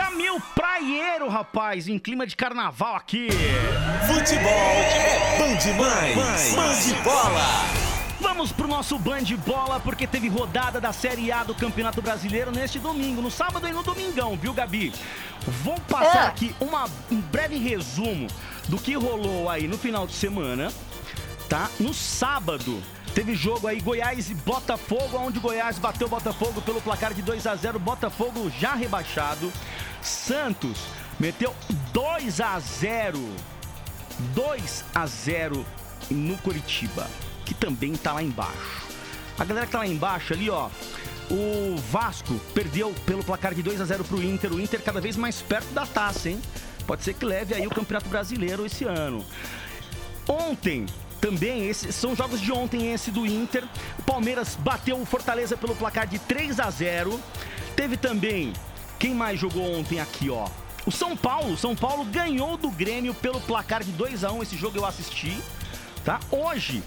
Jamil Praieiro, rapaz, em clima de carnaval aqui. Futebol é bom demais. Band bola. Vamos pro nosso Band Bola, porque teve rodada da Série A do Campeonato Brasileiro neste domingo, no sábado e no domingão, viu, Gabi? Vou passar É. aqui uma, um breve resumo do que rolou aí no final de semana, tá? No sábado, teve jogo aí Goiás e Botafogo, onde Goiás bateu Botafogo pelo placar de 2 a 0 Botafogo já rebaixado. Santos meteu 2 a 0 2 a 0 no Curitiba, que também tá lá embaixo. A galera que tá lá embaixo ali, ó. O Vasco perdeu pelo placar de 2 a 0 pro Inter. O Inter cada vez mais perto da taça, hein? Pode ser que leve aí o Campeonato Brasileiro esse ano. Ontem, também, esses são jogos de ontem, esse do Inter. O Palmeiras bateu o Fortaleza pelo placar de 3 a 0 Teve também, quem mais jogou ontem aqui, ó? O São Paulo. São Paulo ganhou do Grêmio pelo placar de 2 a 1 Esse jogo eu assisti, tá? Hoje.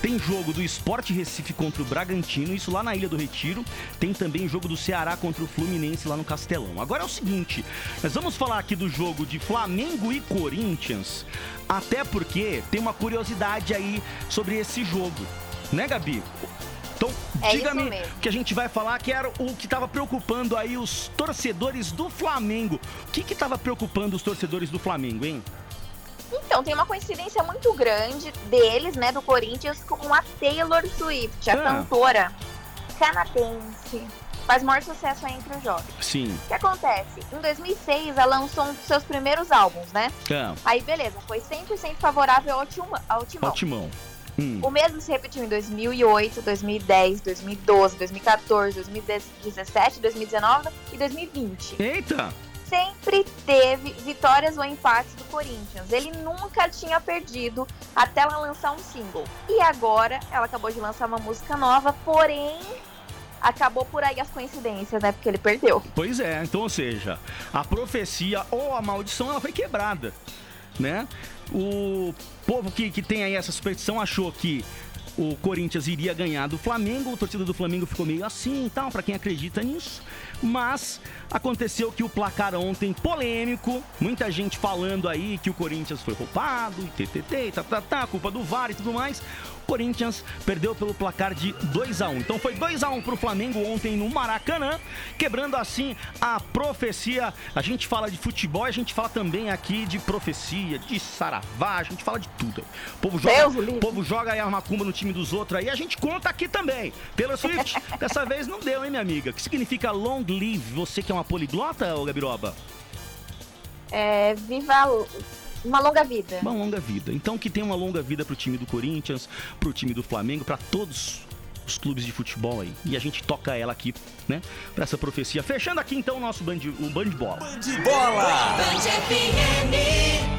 Tem jogo do Sport Recife contra o Bragantino, isso lá na Ilha do Retiro. Tem também jogo do Ceará contra o Fluminense lá no Castelão. Agora é o seguinte, nós vamos falar aqui do jogo de Flamengo e Corinthians, até porque tem uma curiosidade aí sobre esse jogo, né, Gabi? Então, É diga-me mesmo. que a gente vai falar que era o que estava preocupando aí os torcedores do Flamengo. O que que estava preocupando os torcedores do Flamengo, hein? Então, tem uma coincidência muito grande deles, né, do Corinthians, com a Taylor Swift, a Ah. cantora canadense. Faz maior sucesso aí entre os jovens. Sim. O que acontece? Em 2006, ela lançou um dos seus primeiros álbuns, né? Ah, Aí, beleza, foi 100% favorável ao Timão. Ao timão. ó, Timão. Hum. O mesmo se repetiu em 2008, 2010, 2012, 2014, 2017, 2019 e 2020. Eita! Sempre teve vitórias ou empates do Corinthians. Ele nunca tinha perdido até ela lançar um single. E agora ela acabou de lançar uma música nova, porém acabou por aí as coincidências, né? Porque ele perdeu. Pois é, então, ou seja, a profecia ou a maldição ela foi quebrada, né? O povo que, que tem aí essa superstição achou que o Corinthians iria ganhar do Flamengo, o torcedor do Flamengo ficou meio assim e tal, pra quem acredita nisso. Mas aconteceu que o placar ontem polêmico, muita gente falando aí que o Corinthians foi roubado, e ttt, tá, tá, tá, culpa do VAR e tudo mais. O Corinthians perdeu pelo placar de 2 a 1 Então foi 2 a 1 pro Flamengo ontem no Maracanã, quebrando assim a profecia. A gente fala de futebol, a gente fala também aqui de profecia, de saravá, a gente fala de tudo. O povo joga, povo joga aí a macumba no time dos outros aí, a gente conta aqui também. Pelo Swift, dessa vez não deu, hein, minha amiga? O que significa long live? Você que é uma poliglota, ô Gabiroba? É, viva uma longa vida. Uma longa vida. Então que tenha uma longa vida pro time do Corinthians, pro time do Flamengo, pra todos os clubes de futebol aí. E a gente toca ela aqui, né? Pra essa profecia. Fechando aqui então o nosso band, o band bola. Band bola. Band FM.